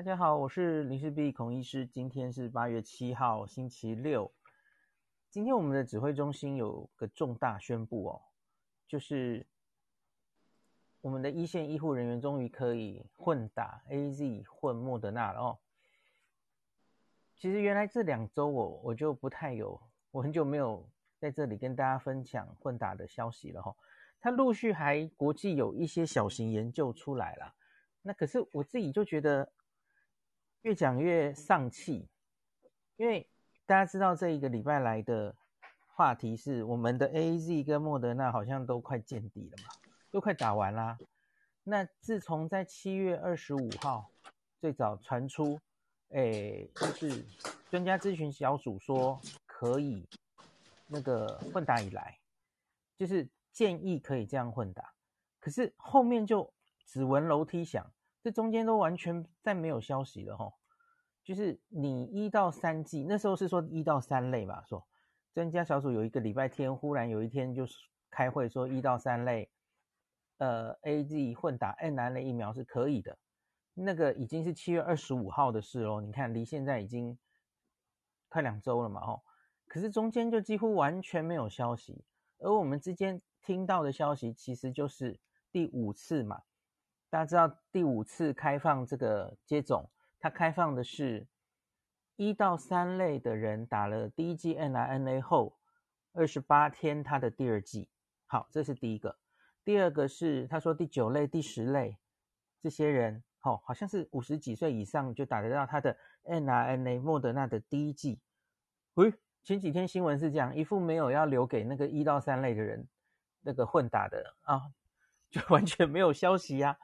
大家好，我是林氏璧孔医师。今天是八月七号，星期六。今天我们的指挥中心有个重大宣布哦，就是我们的一线医护人员终于可以混打 AZ 混莫德纳了哦。其实原来这两周我我就不太有，我很久没有在这里跟大家分享混打的消息了哈、哦。它陆续还国际有一些小型研究出来了，那可是我自己就觉得。越讲越丧气，因为大家知道这一个礼拜来的话题是我们的 AZ 跟莫德纳好像都快见底了嘛，都快打完啦。那自从在七月二十五号最早传出，诶，就是专家咨询小组说可以那个混打以来，就是建议可以这样混打，可是后面就只闻楼梯响。这中间都完全再没有消息了齁，就是你一到三剂，那时候是说一到三类吧，说专家小组有一个礼拜天忽然有一天就是开会说一到三类，呃，AZ 混打 mRNA 疫苗是可以的，那个已经是七月二十五号的事喽，你看离现在已经快两周了嘛，哦，可是中间就几乎完全没有消息，而我们之间听到的消息其实就是第五次嘛。大家知道第五次开放这个接种，它开放的是一到三类的人打了第一剂 mRNA 后二十八天，他的第二剂。好，这是第一个。第二个是他说第九类、第十类这些人，哦，好像是五十几岁以上就打得到他的 mRNA 莫德纳的第一剂。喂，前几天新闻是这样，一副没有要留给那个一到三类的人那个混打的啊，就完全没有消息呀、啊。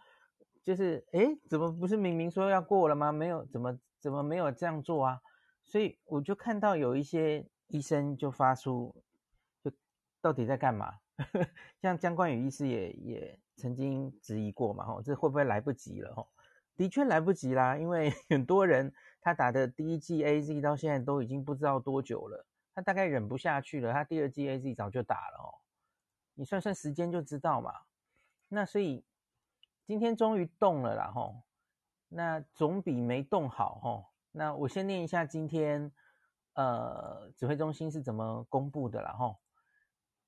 就是诶，怎么不是明明说要过了吗？没有，怎么怎么没有这样做啊？所以我就看到有一些医生就发出，就到底在干嘛？像姜冠宇医师也也曾经质疑过嘛，吼，这会不会来不及了？吼，的确来不及啦，因为 很多人他打的第一剂 AZ 到现在都已经不知道多久了，他大概忍不下去了，他第二剂 AZ 早就打了哦，你算算时间就知道嘛。那所以。今天终于动了啦，吼，那总比没动好，吼。那我先念一下今天，呃，指挥中心是怎么公布的啦，吼。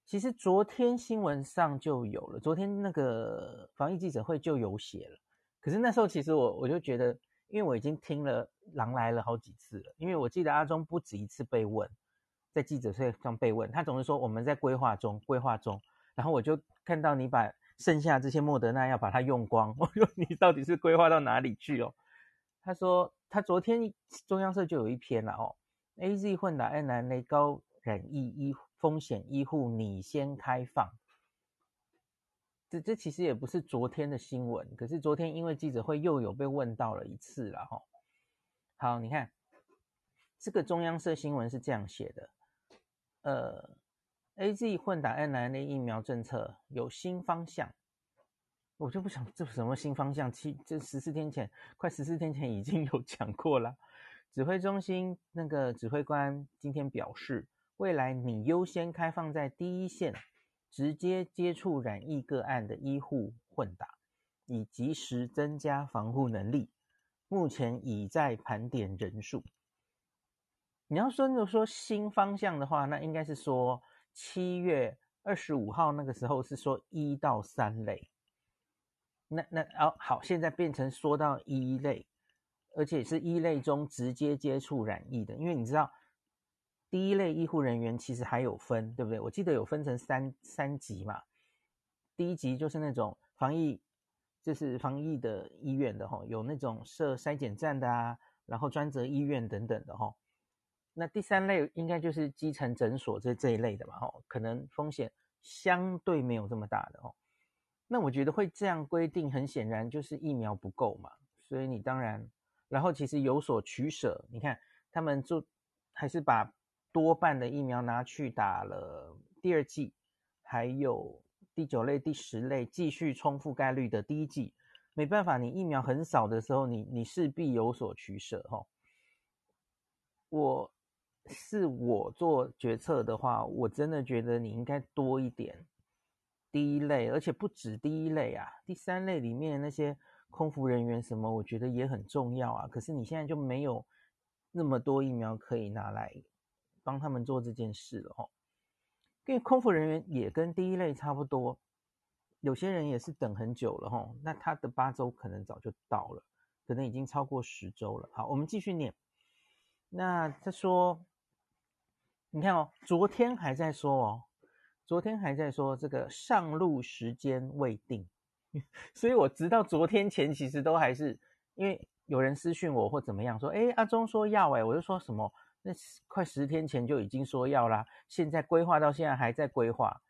其实昨天新闻上就有了，昨天那个防疫记者会就有写了。可是那时候其实我我就觉得，因为我已经听了狼来了好几次了，因为我记得阿中不止一次被问，在记者会上被问，他总是说我们在规划中，规划中，然后我就看到你把。剩下这些莫德纳要把它用光，我说你到底是规划到哪里去哦？他说他昨天中央社就有一篇了哦，AZ 混打 mRNA 高染疫医风险医护你先开放。这这其实也不是昨天的新闻，可是昨天因为记者会又有被问到了一次了哈。好，你看这个中央社新闻是这样写的，呃。AZ 混打 mRNA 疫苗政策有新方向，我就不想这什么新方向，七这十四天前，快十四天前已经 有讲过了。指挥中心那个指挥官今天表示，未来拟优先开放在第一线直接接触染疫个案的医护混打，以及时增加防护能力。目前已在盘点人数。你要说就说新方向的话，那应该是说。七月二十五号那个时候是说一到三类，那那哦好，现在变成说到一类，而且是一类中直接接触染疫的，因为你知道第一类医护人员其实还有分，对不对？我记得有分成三三级嘛，第一级就是那种防疫，就是防疫的医院的哈，有那种设筛检站的啊，然后专责医院等等的哈。那第三类应该就是基层诊所这这一类的嘛，吼，可能风险相对没有这么大的哦。那我觉得会这样规定，很显然就是疫苗不够嘛，所以你当然，然后其实有所取舍。你看他们就还是把多半的疫苗拿去打了第二剂，还有第九类、第十类继续冲覆盖率的第一剂。没办法，你疫苗很少的时候，你你势必有所取舍，吼。我。是我做决策的话，我真的觉得你应该多一点第一类，而且不止第一类啊，第三类里面那些空服人员什么，我觉得也很重要啊。可是你现在就没有那么多疫苗可以拿来帮他们做这件事了哦。因为空服人员也跟第一类差不多，有些人也是等很久了哈。那他的八周可能早就到了，可能已经超过十周了。好，我们继续念。那他说，你看哦，昨天还在说哦，昨天还在说这个上路时间未定，所以我直到昨天前其实都还是因为有人私讯我或怎么样说，哎，阿中说要哎，我就说什么。那快十天前就已经说要啦，现在规划到现在还在规划，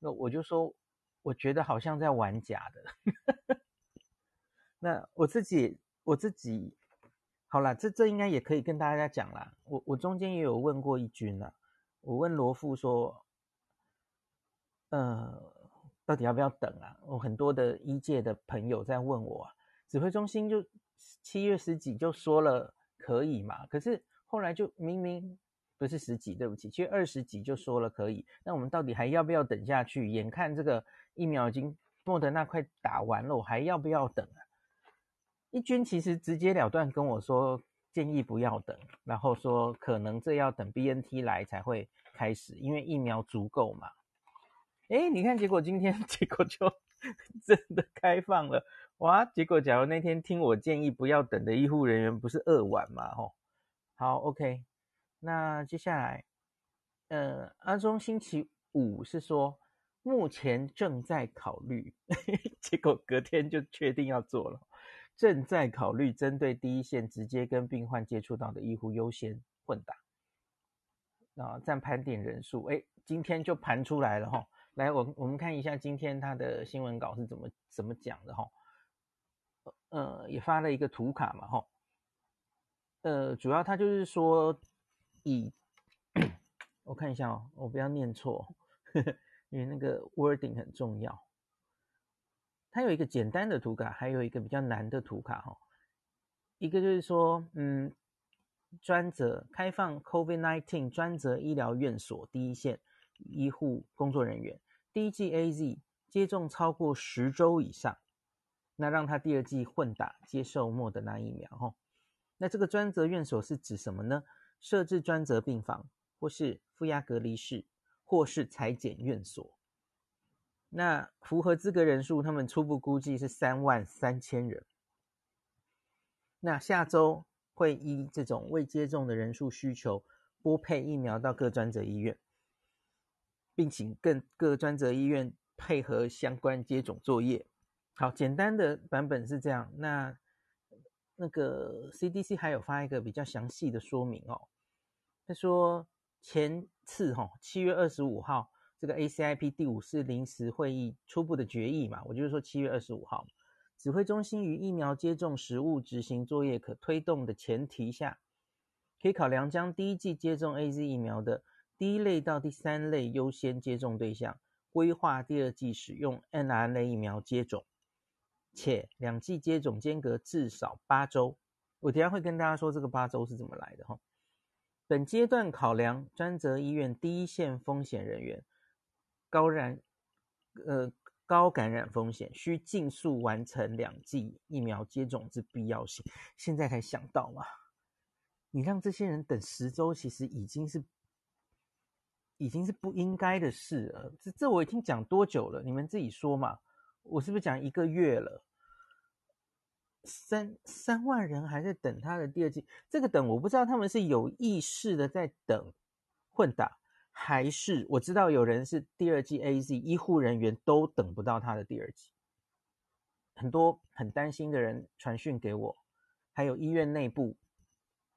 那我就说，我觉得好像在玩假的。那我自己，我自己，好啦，这这应该也可以跟大家讲啦。我我中间也有问过一军啦，我问罗富说，呃，到底要不要等啊？我很多的医界的朋友在问我啊，指挥中心就七月十几就说了可以嘛，可是。后来就明明不是十几，对不起，其实二十几就说了可以。那我们到底还要不要等下去？眼看这个疫苗已经莫德纳快打完了，我还要不要等啊？一军其实直截了当跟我说，建议不要等，然后说可能这要等 BNT 来才会开始，因为疫苗足够嘛。诶，你看结果今天 结果就 真的开放了，哇！结果假如那天听我建议不要等的医护人员不是二晚嘛？吼。好，OK，那接下来，呃，阿中星期五是说目前正在考虑，结果隔天就确定要做了，正在考虑针对第一线直接跟病患接触到的医护优先混打，啊，暂盘点人数，哎，今天就盘出来了哈，来，我我们看一下今天他的新闻稿是怎么怎么讲的哈，呃，也发了一个图卡嘛哈。呃，主要他就是说以，我看一下哦，我不要念错，呵呵，因为那个 wording 很重要。它有一个简单的图卡，还有一个比较难的图卡哈。一个就是说，嗯，专责开放 COVID-19 专责医疗院所第一线医护工作人员第一季 AZ 接种超过十周以上，那让他第二季混打接受莫德纳疫苗哈。那这个专责院所是指什么呢？设置专责病房，或是负压隔离室，或是裁剪院所。那符合资格人数，他们初步估计是三万三千人。那下周会依这种未接种的人数需求，拨配疫苗到各专责医院，并请各各专责医院配合相关接种作业。好，简单的版本是这样。那那个 CDC 还有发一个比较详细的说明哦，他说前次哈七月二十五号这个 ACIP 第五次临时会议初步的决议嘛，我就是说七月二十五号，指挥中心于疫苗接种实务执行作业可推动的前提下，可以考量将第一季接种 AZ 疫苗的第一类到第三类优先接种对象，规划第二季使用 mRNA 疫苗接种。且两季接种间隔至少八周，我等下会跟大家说这个八周是怎么来的哈。本阶段考量专责医院第一线风险人员高染呃高感染风险，需尽速完成两剂疫苗接种之必要性。现在才想到嘛，你让这些人等十周，其实已经是已经是不应该的事了。这这我已经讲多久了？你们自己说嘛。我是不是讲一个月了？三三万人还在等他的第二剂，这个等我不知道他们是有意识的在等混打，还是我知道有人是第二季 AZ 医护人员都等不到他的第二季，很多很担心的人传讯给我，还有医院内部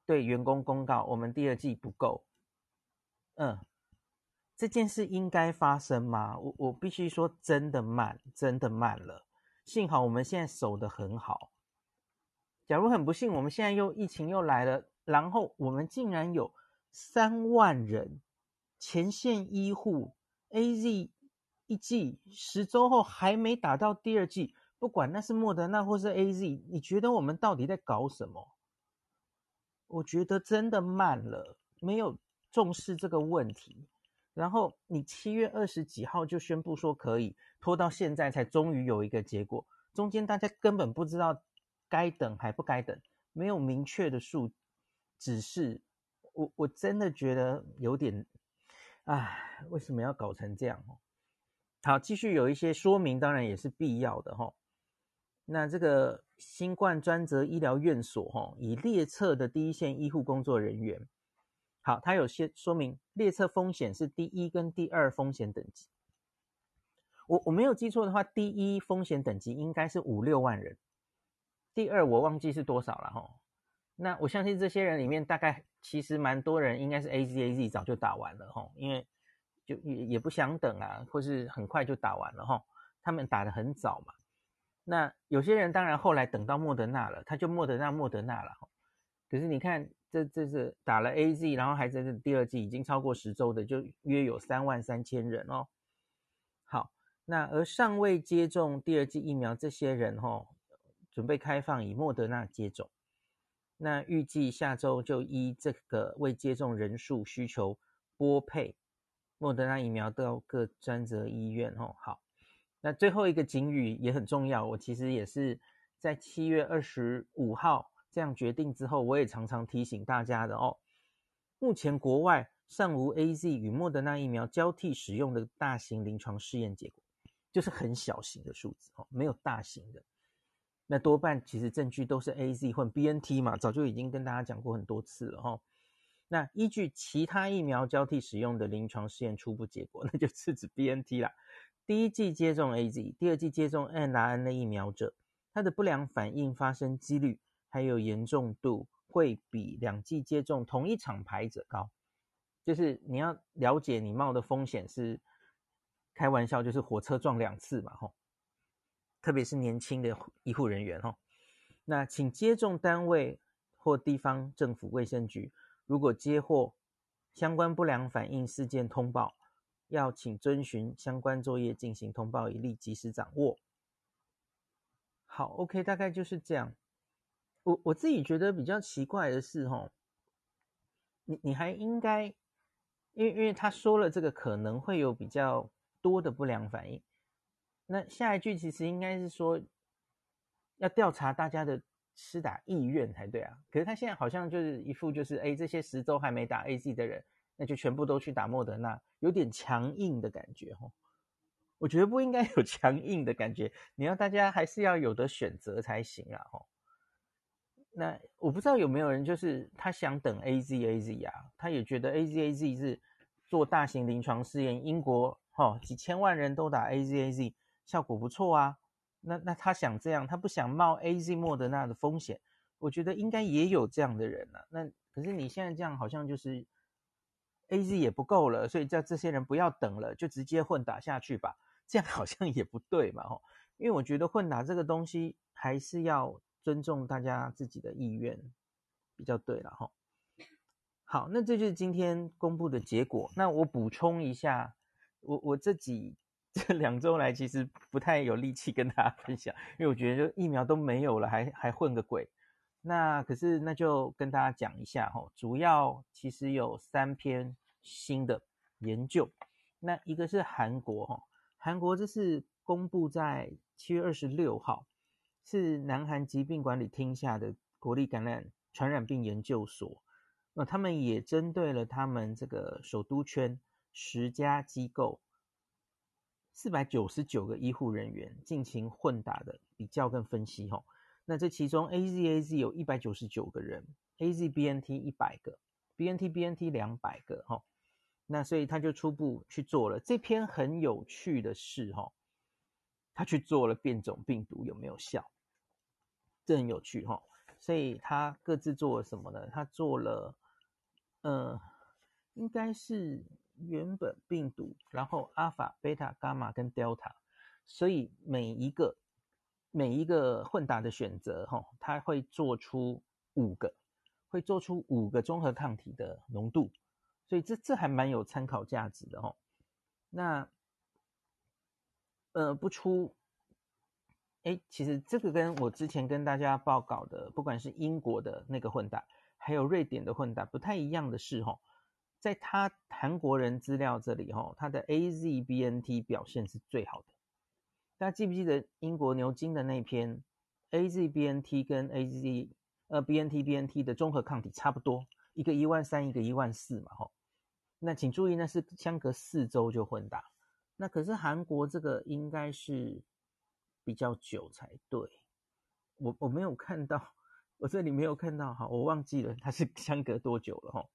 对员工公告，我们第二季不够，嗯。这件事应该发生吗？我我必须说，真的慢，真的慢了。幸好我们现在守得很好。假如很不幸，我们现在又疫情又来了，然后我们竟然有三万人前线医护 AZ 一剂十周后还没打到第二剂，不管那是莫德纳或是 AZ，你觉得我们到底在搞什么？我觉得真的慢了，没有重视这个问题。然后你七月二十几号就宣布说可以，拖到现在才终于有一个结果。中间大家根本不知道该等还不该等，没有明确的数指示，我我真的觉得有点，唉，为什么要搞成这样？哦好，继续有一些说明，当然也是必要的哈。那这个新冠专责医疗院所哈，以列册的第一线医护工作人员，好，它有些说明列册风险是第一跟第二风险等级。我我没有记错的话，第一风险等级应该是五六万人，第二我忘记是多少了哈。那我相信这些人里面，大概其实蛮多人应该是 AZ AZ 早就打完了哈，因为就也也不想等啊，或是很快就打完了哈。他们打得很早嘛。那有些人当然后来等到莫德纳了，他就莫德纳莫德纳了哈。可是你看，这这是打了 AZ，然后还在这第二季已经超过十周的，就约有三万三千人哦。好。那而尚未接种第二剂疫苗这些人吼，准备开放以莫德纳接种。那预计下周就依这个未接种人数需求拨配莫德纳疫苗到各专责医院吼。好，那最后一个警语也很重要，我其实也是在七月二十五号这样决定之后，我也常常提醒大家的哦。目前国外尚无 AZ 与莫德纳疫苗交替使用的大型临床试验结果。就是很小型的数字哦，没有大型的，那多半其实证据都是 AZ 或 BNT 嘛，早就已经跟大家讲过很多次了哈。那依据其他疫苗交替使用的临床试验初步结果，那就是指 BNT 啦。第一剂接种 AZ，第二剂接种 mRNA 疫苗者，它的不良反应发生几率还有严重度会比两剂接种同一厂牌者高，就是你要了解你冒的风险是。开玩笑，就是火车撞两次嘛，吼！特别是年轻的医护人员，哦。那请接种单位或地方政府卫生局，如果接获相关不良反应事件通报，要请遵循相关作业进行通报，以利及时掌握。好，OK，大概就是这样。我我自己觉得比较奇怪的是，吼，你你还应该，因为因为他说了这个可能会有比较。多的不良反应，那下一句其实应该是说要调查大家的施打意愿才对啊。可是他现在好像就是一副就是，哎，这些十周还没打 AZ 的人，那就全部都去打莫德纳，有点强硬的感觉哦。我觉得不应该有 强硬的感觉，你要大家还是要有的选择才行啊。吼，那我不知道有没有人就是他想等 AZ AZ 啊，他也觉得 AZ AZ 是做大型临床试验，英国。哦，几千万人都打 AZ AZ，效果不错啊。那那他想这样，他不想冒 AZ 莫德纳的风险。我觉得应该也有这样的人啊。那可是你现在这样好像就是 AZ 也不够了，所以叫这些人不要等了，就直接混打下去吧。这样好像也不对嘛，吼。因为我觉得混打这个东西还是要尊重大家自己的意愿比较对了，吼。好，那这就是今天公布的结果。那我补充一下。我我这几这两周来其实不太有力气跟大家分享，因为我觉得就疫苗都没有了，还还混个鬼。那可是那就跟大家讲一下哈，主要其实有三篇新的研究。那一个是韩国哈，韩国这是公布在七月二十六号，是南韩疾病管理厅下的国立感染传染病研究所。那他们也针对了他们这个首都圈。十家机构，四百九十九个医护人员进行混打的比较跟分析吼，那这其中 AZAZ 有一百九十九个人，AZBNT 一百个，BNTBNT 两百个吼，那所以他就初步去做了这篇很有趣的事吼，他去做了变种病毒有没有效，这很有趣吼，所以他各自做了什么呢？他做了，呃，应该是。原本病毒，然后阿法、贝塔、伽马跟德尔塔，所以每一个每一个混打的选择，哈，它会做出五个，会做出五个综合抗体的浓度，所以这这还蛮有参考价值的，哈。那呃不出，哎，其实这个跟我之前跟大家报告的，不管是英国的那个混打，还有瑞典的混打，不太一样的是，哈。在他韩国人资料这里，哈，他的 AZBNT 表现是最好的。大家记不记得英国牛津的那篇 AZBNT 跟 AZ 呃 BNT BNT 的综合抗体差不多，一个一万三，一个一万四嘛，吼。那请注意，那是相隔四周就混打。那可是韩国这个应该是比较久才对，我我没有看到，我这里没有看到哈，我忘记了它是相隔多久了哈。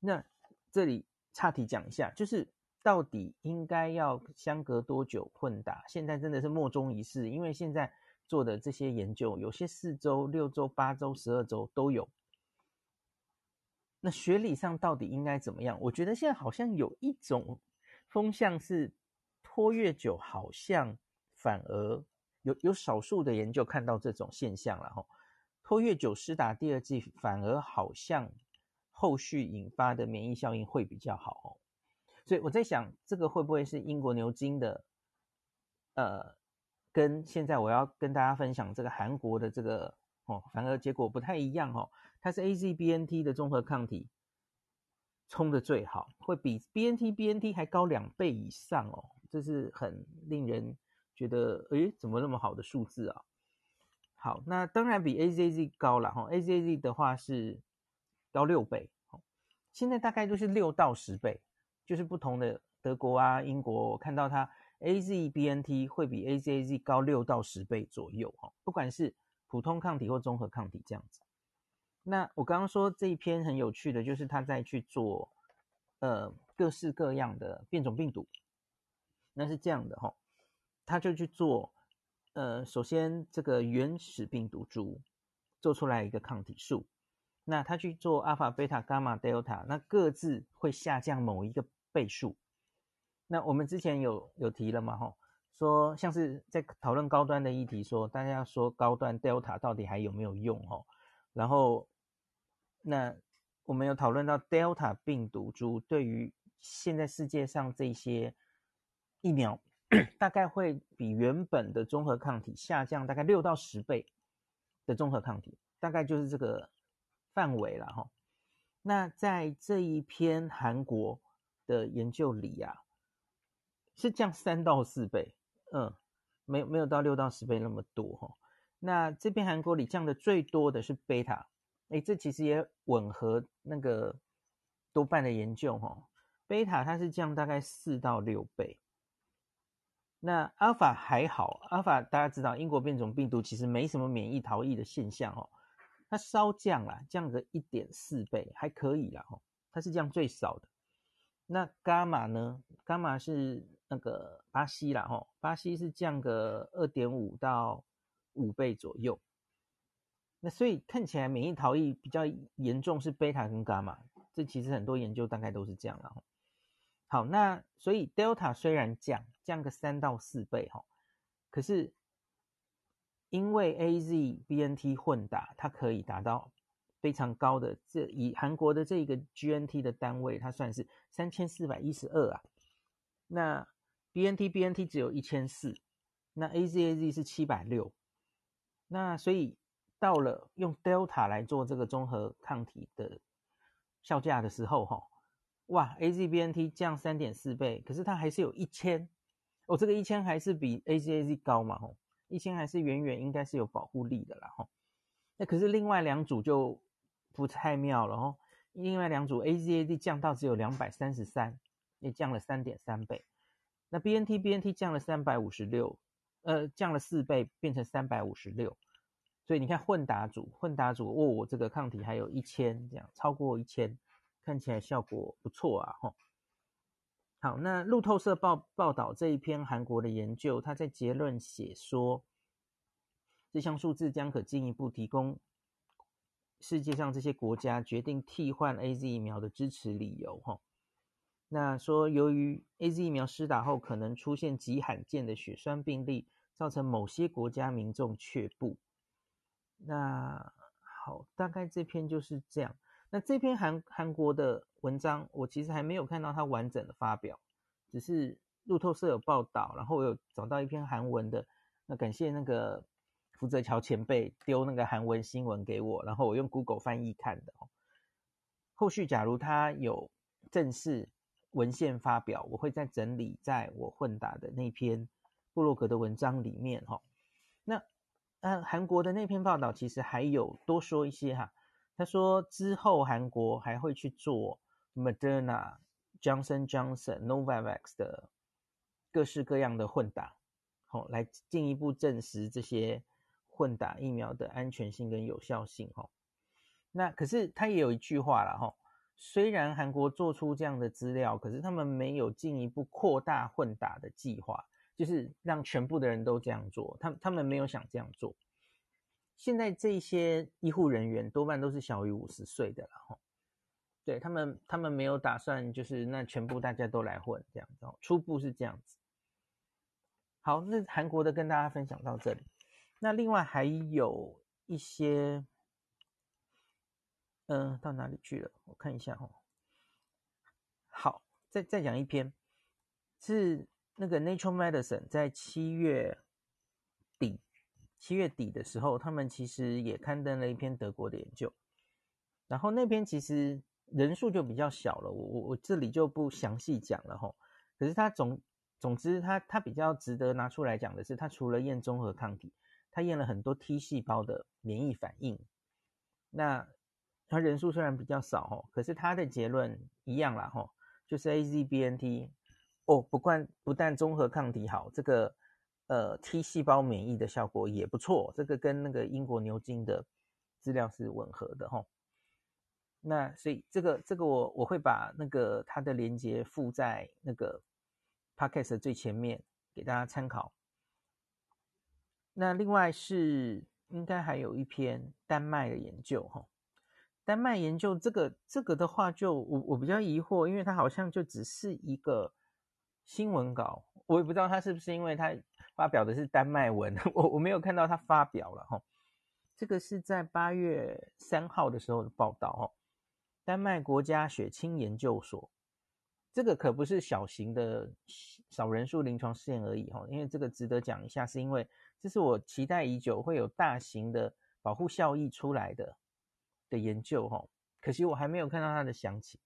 那这里岔题讲一下，就是到底应该要相隔多久混打？现在真的是莫衷一是，因为现在做的这些研究，有些四周、六周、八周、十二周都有。那学理上到底应该怎么样？我觉得现在好像有一种。风向是拖越久，好像反而有有少数的研究看到这种现象了哈。拖越久施打第二剂，反而好像后续引发的免疫效应会比较好哦。所以我在想，这个会不会是英国牛津的？呃，跟现在我要跟大家分享这个韩国的这个哦，反而结果不太一样哦。它是 AZBNT 的综合抗体。冲的最好，会比 BNT BNT 还高两倍以上哦，这是很令人觉得，诶，怎么那么好的数字啊？好，那当然比 AZZ 高了哈，AZZ 的话是高六倍，现在大概都是六到十倍，就是不同的德国啊、英国，我看到它 AZBNT 会比 AZZ 高六到十倍左右哈，不管是普通抗体或综合抗体这样子。那我刚刚说这一篇很有趣的，就是他在去做，呃，各式各样的变种病毒。那是这样的哈，他就去做，呃，首先这个原始病毒株做出来一个抗体数，那他去做阿尔法、贝塔、伽马、德尔塔，那各自会下降某一个倍数。那我们之前有有提了嘛，哈，说像是在讨论高端的议题说，大家说高端德尔塔到底还有没有用，哈。然后，那我们有讨论到 Delta 病毒株对于现在世界上这些疫苗，大概会比原本的综合抗体下降大概六到十倍的综合抗体，大概就是这个范围了哈。那在这一篇韩国的研究里啊，是降三到四倍，嗯，没有没有到六到十倍那么多哈。那这篇韩国里降的最多的是贝塔，诶，这其实也吻合那个多半的研究哈。贝塔它是降大概四到六倍，那阿尔法还好，阿尔法大家知道英国变种病毒其实没什么免疫逃逸的现象哦，它稍降啦，降个一点四倍还可以啦哈，它是降最少的。那伽马呢？伽马是那个巴西啦哈，巴西是降个二点五到。五倍左右，那所以看起来免疫逃逸比较严重是贝塔跟伽马，这其实很多研究大概都是这样了。好，那所以 Delta 虽然降降个三到四倍哈，可是因为 AZ BNT 混打，它可以达到非常高的，这以韩国的这个 GNT 的单位，它算是三千四百一十二啊。那 BNT BNT 只有一千四，那 AZAZ 是七百六。那所以到了用 Delta 来做这个综合抗体的效价的时候，哈，哇，AZBNT 降三点四倍，可是它还是有一千，哦，这个一千还是比 AZAZ 高嘛，吼，一千还是远远应该是有保护力的啦，吼。那可是另外两组就不太妙了，吼，另外两组 A Z A D 降到只有两百三十三，也降了三点三倍，那 BNT BNT 降了三百五十六。呃，降了四倍，变成三百五十六，所以你看混打组，混打组，哦，这个抗体还有一千，这样超过一千，看起来效果不错啊，吼。好，那路透社报报道这一篇韩国的研究，他在结论写说，这项数字将可进一步提供世界上这些国家决定替换 AZ 疫苗的支持理由，吼。那说，由于 AZ 疫苗施打后可能出现极罕见的血栓病例，造成某些国家民众却步。那好，大概这篇就是这样。那这篇韩韩国的文章，我其实还没有看到它完整的发表，只是路透社有报道，然后我有找到一篇韩文的。那感谢那个福泽桥前辈丢那个韩文新闻给我，然后我用 Google 翻译看的。后续假如他有正式文献发表，我会再整理在我混打的那篇部落格的文章里面哈。那呃，韩国的那篇报道其实还有多说一些哈。他说之后韩国还会去做 Moderna、Johnson Johnson、Novavax 的各式各样的混打，好，来进一步证实这些混打疫苗的安全性跟有效性。哈，那可是他也有一句话了哈。虽然韩国做出这样的资料，可是他们没有进一步扩大混打的计划，就是让全部的人都这样做。他他们没有想这样做。现在这些医护人员多半都是小于五十岁的了，哈。对他们，他们没有打算就是那全部大家都来混这样子。初步是这样子。好，那韩国的跟大家分享到这里。那另外还有一些。嗯，到哪里去了？我看一下哦。好，再再讲一篇，是那个 Nature Medicine 在七月，七月底的时候，他们其实也刊登了一篇德国的研究。然后那篇其实人数就比较小了，我我我这里就不详细讲了哈。可是它总总之，它它比较值得拿出来讲的是，它除了验综合抗体，它验了很多 T 细胞的免疫反应。那它人数虽然比较少哦，可是它的结论一样啦吼，就是 AZBNT 哦，不管不但综合抗体好，这个呃 T 细胞免疫的效果也不错，这个跟那个英国牛津的资料是吻合的哈。那所以这个这个我我会把那个它的连接附在那个 Podcast 最前面给大家参考。那另外是应该还有一篇丹麦的研究哈。丹麦研究这个这个的话，就我我比较疑惑，因为它好像就只是一个新闻稿，我也不知道它是不是因为它发表的是丹麦文，我我没有看到他发表了哈。这个是在八月三号的时候的报道哈，丹麦国家血清研究所，这个可不是小型的少人数临床试验而已哈，因为这个值得讲一下，是因为这是我期待已久会有大型的保护效益出来的。的研究哈，可惜我还没有看到它的详情。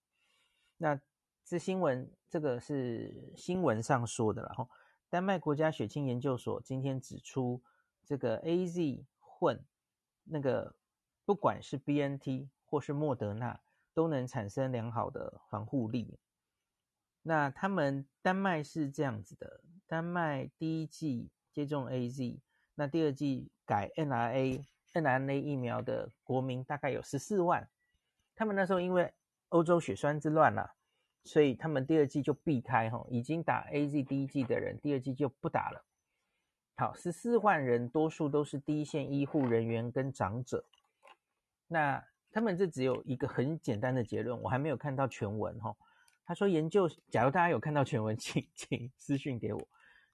那这新闻，这个是新闻上说的了哈。丹麦国家血清研究所今天指出，这个 AZ 混那个不管是 BNT 或是莫德纳，都能产生良好的防护力。那他们丹麦是这样子的：丹麦第一剂接种 AZ，那第二剂改 N R A N R A 疫苗的国民大概有十四万，他们那时候因为欧洲血栓之乱啦，所以他们第二季就避开哈，已经打 AZ 第一季的人，第二季就不打了。好，十四万人多数都是第一线医护人员跟长者。那他们这只有一个很简单的结论，我还没有看到全文哈。他说研究，假如大家有看到全文，请请私讯给我。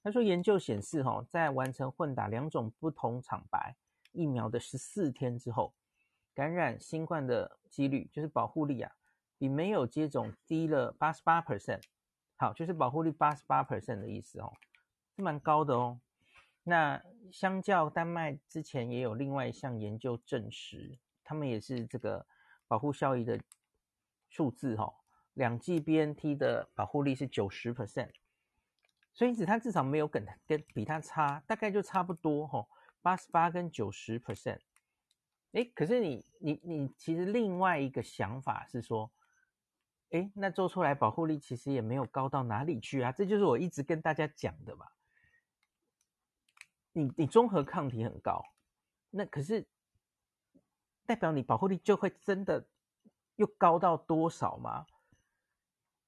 他说研究显示哈，在完成混打两种不同厂牌。疫苗的十四天之后，感染新冠的几率就是保护力啊，比没有接种低了八十八 percent。好，就是保护力八十八 percent 的意思哦，是蛮高的哦。那相较丹麦之前也有另外一项研究证实，他们也是这个保护效益的数字哈、哦，两剂 BNT 的保护力是九十 percent，所以因此它至少没有跟跟比它差，大概就差不多哈、哦。八十八跟九十 percent，诶，可是你你你其实另外一个想法是说，诶，那做出来保护力其实也没有高到哪里去啊，这就是我一直跟大家讲的嘛。你你综合抗体很高，那可是代表你保护力就会真的又高到多少吗？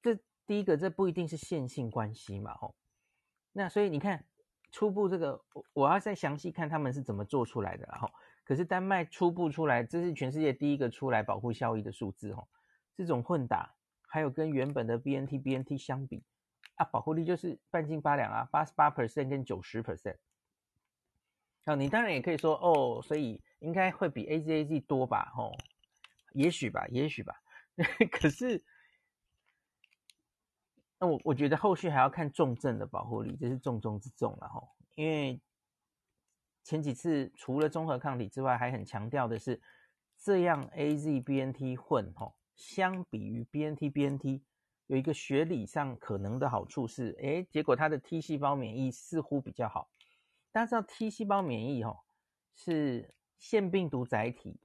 这第一个这不一定是线性关系嘛，吼。那所以你看。初步这个，我我要再详细看他们是怎么做出来的，然后，可是丹麦初步出来，这是全世界第一个出来保护效益的数字哦。这种混打，还有跟原本的 BNT BNT 相比啊，保护力就是半斤八两啊，八十八 percent 跟九十 percent。好，你当然也可以说哦，所以应该会比 AZAZ 多吧？哦，也许吧，也许吧。可是。那我我觉得后续还要看重症的保护力，这是重中之重了哈。因为前几次除了综合抗体之外，还很强调的是，这样 AZ BNT 混哈，相比于 BNT BNT 有一个学理上可能的好处是，诶，结果它的 T 细胞免疫似乎比较好。大家知道 T 细胞免疫哈，是腺病毒载体，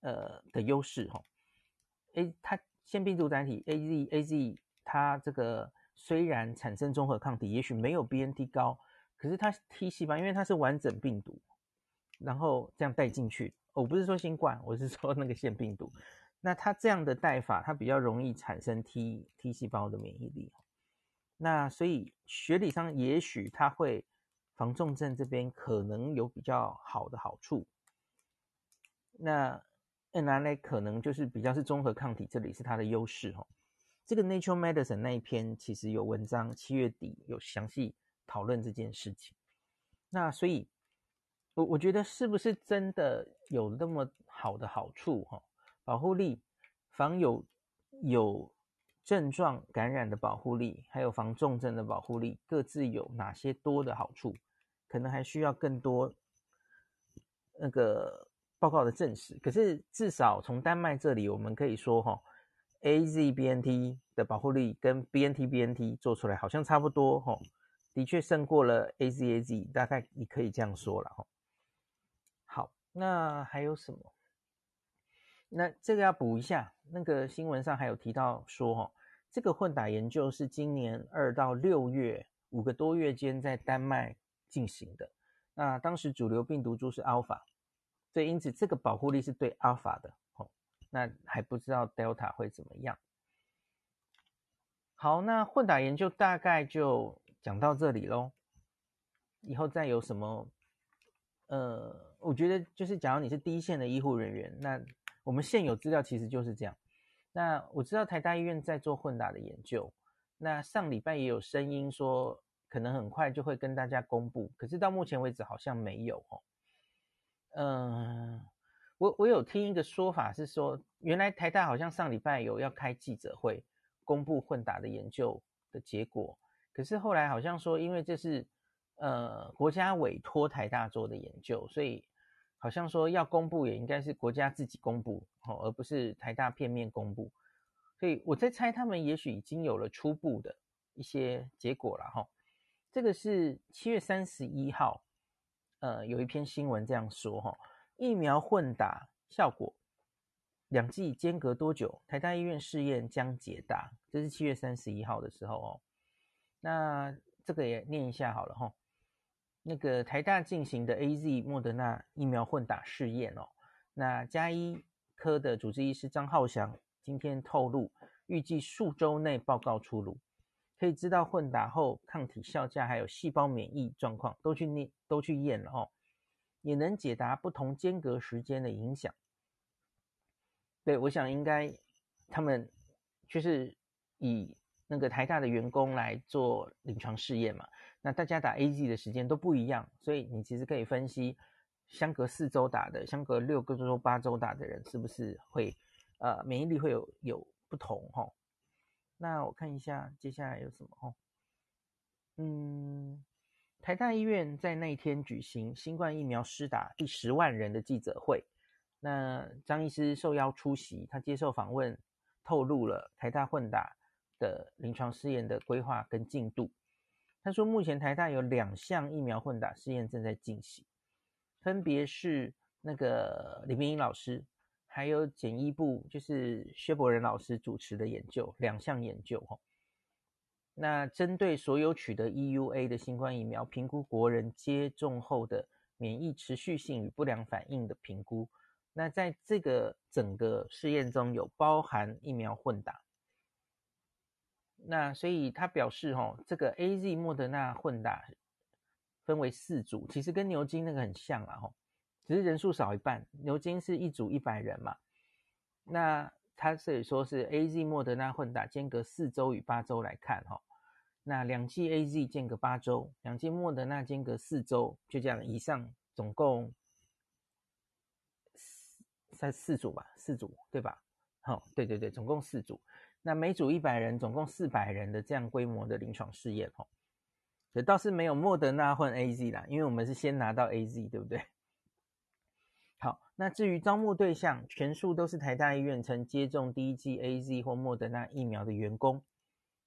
呃的优势哈。A 它腺病毒载体 A Z A Z 它这个虽然产生中和抗体，也许没有 B N T 高，可是它 T 细胞因为它是完整病毒，然后这样带进去。我不是说新冠，我是说那个腺病毒。那它这样的带法，它比较容易产生 T T 细胞的免疫力。那所以学理上也许它会防重症这边可能有比较好的好处。那 n r a 可能就是比较是综合抗体，这里是它的优势哦。这个 Nature Medicine 那一篇其实有文章，七月底有详细讨论这件事情。那所以，我我觉得是不是真的有那么好的好处哈？保护力，防有有症状感染的保护力，还有防重症的保护力，各自有哪些多的好处？可能还需要更多那个报告的证实。可是至少从丹麦这里，我们可以说哈，AZBNT 的保护力跟 BNT-BNT 做出来好像差不多哈，的确胜过了 AZAZ，大概你可以这样说了哈。好，那还有什么？那这个要补一下，那个新闻上还有提到说，哦，这个混打研究是今年二到六月五个多月间在丹麦进行的。那当时主流病毒株是 Alpha，所以因此这个保护力是对 Alpha 的，哦，那还不知道 Delta 会怎么样。好，那混打研究大概就讲到这里喽。以后再有什么，呃，我觉得就是假如你是第一线的医护人员，那我们现有资料其实就是这样。那我知道台大医院在做混打的研究，那上礼拜也有声音说可能很快就会跟大家公布，可是到目前为止好像没有哦。嗯，我我有听一个说法是说，原来台大好像上礼拜有要开记者会公布混打的研究的结果，可是后来好像说，因为这是呃国家委托台大做的研究，所以。好像说要公布也应该是国家自己公布，而不是台大片面公布。所以我在猜，他们也许已经有了初步的一些结果了哈。这个是七月三十一号，呃，有一篇新闻这样说哈：疫苗混打效果，两剂间隔多久？台大医院试验将解答。这是七月三十一号的时候哦。那这个也念一下好了哈。那个台大进行的 AZ 莫德纳疫苗混打试验哦，那家医科的主治医师张浩翔今天透露，预计数周内报告出炉，可以知道混打后抗体效价还有细胞免疫状况都去验都去验了哦，也能解答不同间隔时间的影响。对，我想应该他们就是以那个台大的员工来做临床试验嘛。那大家打 AZ 的时间都不一样，所以你其实可以分析，相隔四周打的，相隔六个周、八周打的人是不是会，呃，免疫力会有有不同哈？那我看一下接下来有什么哈？嗯，台大医院在那一天举行新冠疫苗施打第十万人的记者会，那张医师受邀出席，他接受访问，透露了台大混打的临床试验的规划跟进度。他说，目前台大有两项疫苗混打试验正在进行，分别是那个李明英老师，还有简易部，就是薛伯仁老师主持的研究，两项研究哈。那针对所有取得 EUA 的新冠疫苗，评估国人接种后的免疫持续性与不良反应的评估。那在这个整个试验中有包含疫苗混打。那所以他表示，哦，这个 AZ 莫德纳混打分为四组，其实跟牛津那个很像啊，吼，只是人数少一半。牛津是一组一百人嘛，那他这里说是 AZ 莫德纳混打间隔四周与八周来看，哈，那两剂 AZ 间隔八周，两剂莫德纳间隔四周，就这样以上总共三四组吧，四组对吧？好，对对对，总共四组。那每组一百人，总共四百人的这样规模的临床试验哦，这倒是没有莫德纳混 AZ 啦，因为我们是先拿到 AZ，对不对？好，那至于招募对象，全数都是台大医院曾接种第一剂 AZ 或莫德纳疫苗的员工，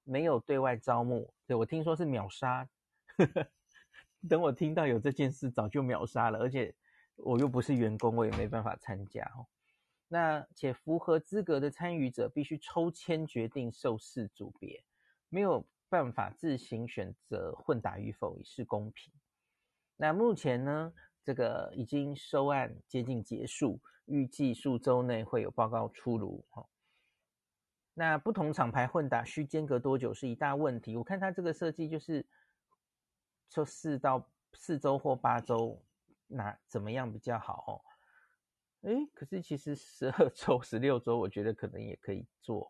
没有对外招募。对，我听说是秒杀，等我听到有这件事，早就秒杀了，而且我又不是员工，我也没办法参加哦。那且符合资格的参与者必须抽签决定受试组别，没有办法自行选择混打与否，以示公平。那目前呢，这个已经收案接近结束，预计数周内会有报告出炉。哈，那不同厂牌混打需间隔多久是一大问题。我看它这个设计就是说四到四周或八周，那怎么样比较好？哦？诶，可是其实十二周、十六周，我觉得可能也可以做，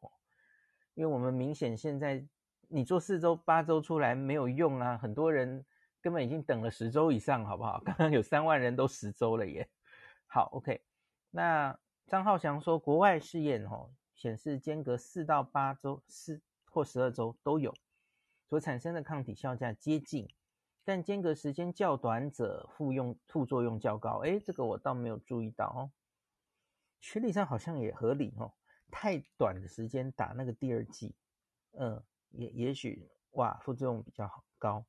因为我们明显现在你做四周、八周出来没有用啊，很多人根本已经等了十周以上，好不好？刚刚有三万人都十周了耶。好，OK。那张浩翔说，国外试验哦显示间隔四到八周、四或十二周都有，所产生的抗体效价接近。但间隔时间较短者副用副作用较高，诶，这个我倒没有注意到哦。学理上好像也合理哦，太短的时间打那个第二剂，嗯，也也许哇副作用比较好高。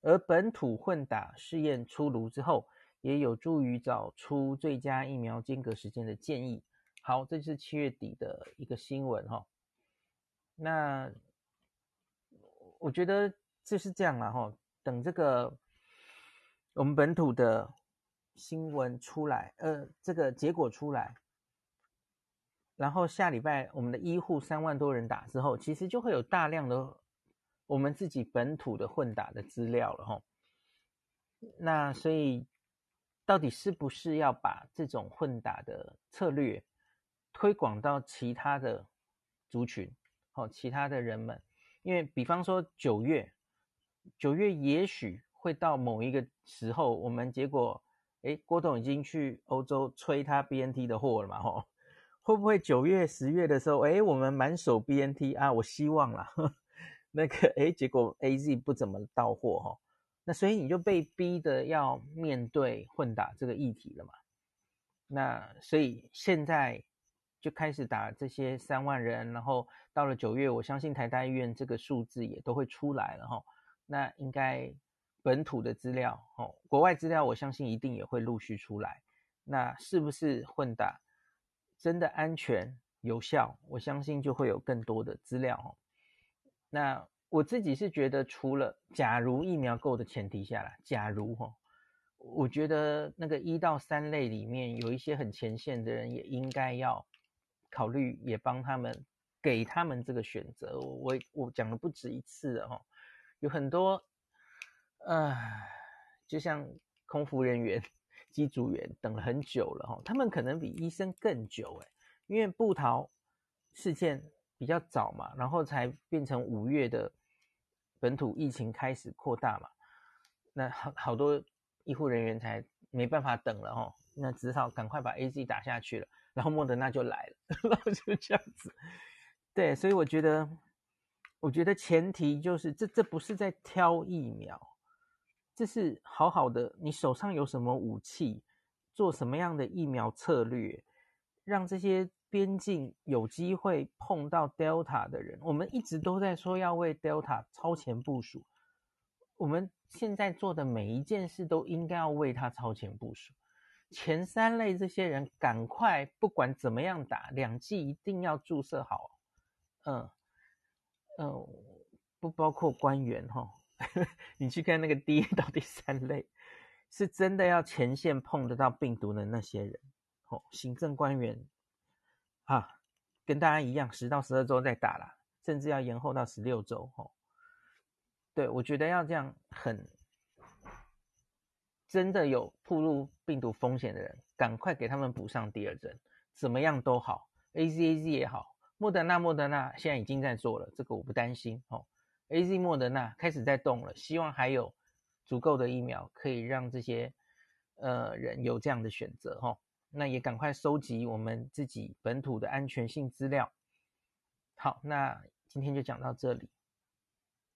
而本土混打试验出炉之后，也有助于找出最佳疫苗间隔时间的建议。好，这是七月底的一个新闻哈。那我觉得就是这样了哈。等这个我们本土的新闻出来，呃，这个结果出来，然后下礼拜我们的医护三万多人打之后，其实就会有大量的我们自己本土的混打的资料了哈。那所以到底是不是要把这种混打的策略推广到其他的族群，哦，其他的人们？因为比方说九月。九月也许会到某一个时候，我们结果，诶，郭董已经去欧洲催他 BNT 的货了嘛？吼，会不会九月、十月的时候，诶，我们满手 BNT 啊？我希望啦，呵那个，诶，结果 AZ 不怎么到货，吼，那所以你就被逼的要面对混打这个议题了嘛？那所以现在就开始打这些三万人，然后到了九月，我相信台大医院这个数字也都会出来了，吼。那应该本土的资料哦，国外资料我相信一定也会陆续出来。那是不是混打真的安全有效？我相信就会有更多的资料哦。那我自己是觉得，除了假如疫苗够的前提下啦，假如哈，我觉得那个一到三类里面有一些很前线的人，也应该要考虑，也帮他们给他们这个选择。我我我讲了不止一次了哈。有很多，呃，就像空服人员、机组员等了很久了哈，他们可能比医生更久诶，因为布桃事件比较早嘛，然后才变成五月的本土疫情开始扩大嘛，那好好多医护人员才没办法等了哈，那只好赶快把 AZ 打下去了，然后莫德纳就来了，然后就这样子，对，所以我觉得。我觉得前提就是这这不是在挑疫苗，这是好好的，你手上有什么武器，做什么样的疫苗策略，让这些边境有机会碰到 Delta 的人。我们一直都在说要为 Delta 超前部署，我们现在做的每一件事都应该要为他超前部署。前三类这些人赶快，不管怎么样打，两剂一定要注射好，嗯。嗯、不包括官员哈，你去看那个第一到第三类，是真的要前线碰得到病毒的那些人，哦，行政官员，啊，跟大家一样，十到十二周再打啦，甚至要延后到十六周，哦，对，我觉得要这样很，真的有暴露病毒风险的人，赶快给他们补上第二针，怎么样都好，AZ AZ 也好。莫德纳，莫德纳现在已经在做了，这个我不担心哦。AZ 莫德纳开始在动了，希望还有足够的疫苗可以让这些呃人有这样的选择哈、哦。那也赶快收集我们自己本土的安全性资料。好，那今天就讲到这里。